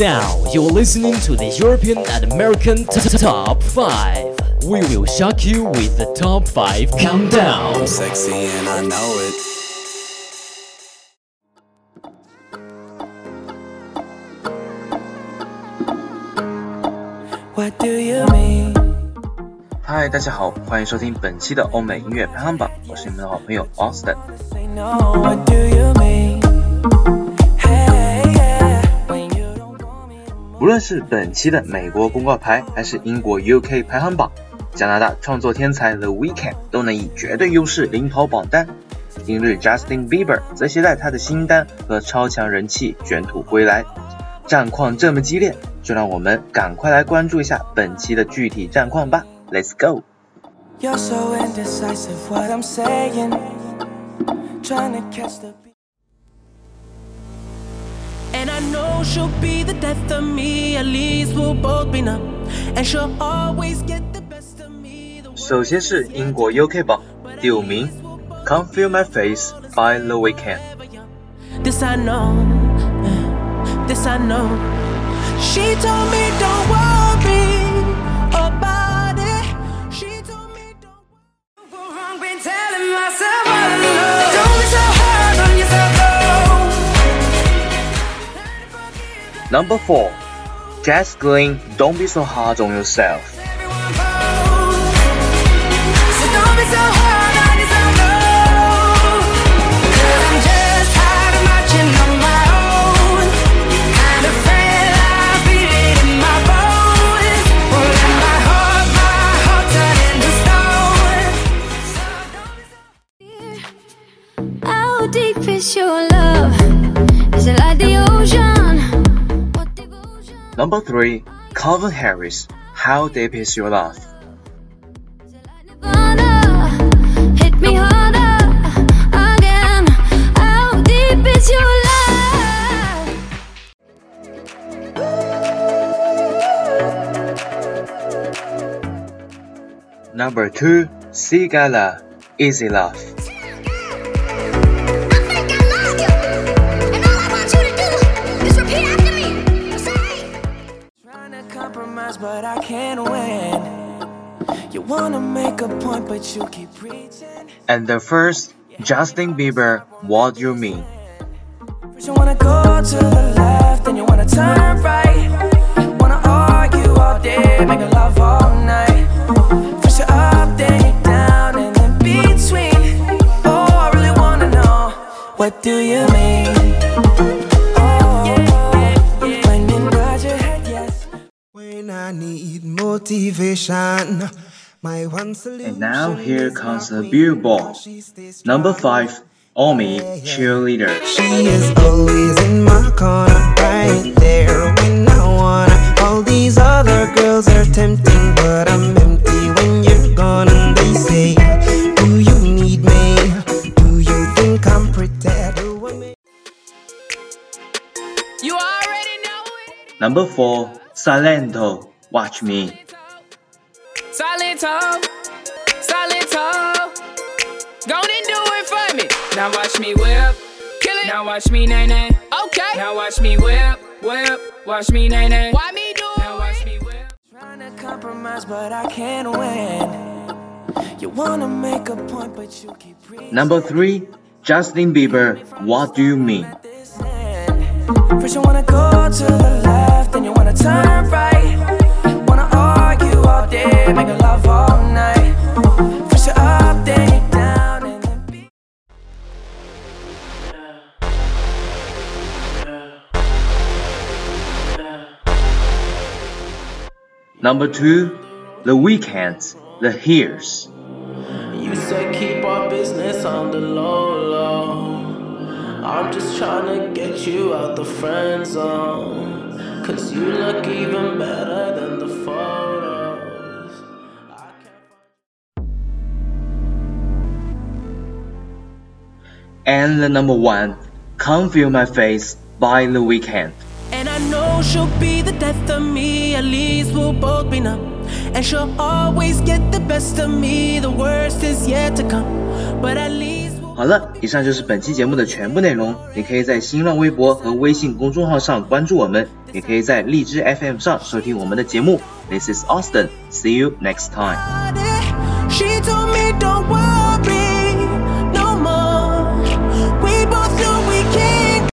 Now you're listening to the European and American t- t- Top 5. We will shock you with the Top 5 Countdown. Sexy and I know it. What do you mean? 嗨，大家好，欢迎收听本期的欧美音乐排行榜，我是你们的好朋友 Austin。 论是本期的美国公告牌，还是英国 UK 排行榜，加拿大创作天才 The Weeknd 都能以绝对优势领跑榜单。今日 Justin Bieber 则携带他的新单和超强人气卷土归来，战况这么激烈，就让我们赶快来关注一下本期的具体战况吧。Let's go！You're so indecisive. What I'm saying. Trying to catch the. And I know she'll be the death of me. At least we'll both be numb. And she'll always get the best of me. The 首先是英国 UK 榜第五名，Can't Feel My Face by The Weeknd。 This I know, uh, this I know. She told me don't worry My heart turn into don't be so Hard on Yourself. Deep is your love? Is it like the ocean? Number three, Calvin Harris, How Deep Is Your Love。Is it like Nirvana? Hit me harder again. How deep is your love? Number two, Sigala, Easy Love。But I can't win. You wanna make a point, but you keep preaching. And the first, Justin Bieber, What do You Mean。First you wanna go to the left, then you wanna turn right. Wanna argue all day, make love all night. First you're up, then you're down, and in between. Oh, I really wanna know, what do you I need motivation, my one solution. And now here comes the queen, Billboard. because she stays Number five, Omi, Cheerleader。She is always in my corner, right there when I wanna. All these other girls are tempting, but I'm empty when you're gone. And they say, Do you need me? Do you think I'm pretty? Do I make- You already know it. Number four, Silento, Watch Me。Silento, Silento. Go and do it for me. Now watch me whip. Kill it. Now watch me nay nay. Okay. Now watch me whip, whip. Watch me nay nay. Why me do it? Now watch me whip. Trying to compromise, but I can't win. You wanna make a point, but you keep preaching. Number three, Justin Bieber, What Do You Mean？First you wanna go to the left, then you wanna turn right. Wanna argue all day, make love all night. First you're up, then you're down, and then be- Number two, The Weeknd, The Hills。You said keep our business on the low low. I'm just trying to get you out the friend zone. Cause you look even better than the and the number one, Can't Feel My Face by The Weeknd. And I know she'll be the death of me, at least we'll both be numb. And she'll always get the best of me, the worst is yet to come. But at least 好了，以上就是本期节目的全部内容。你可以在新浪微博和微信公众号上关注我们，也可以在荔枝 FM 上收听我们的节目。This is Austin. See you next time.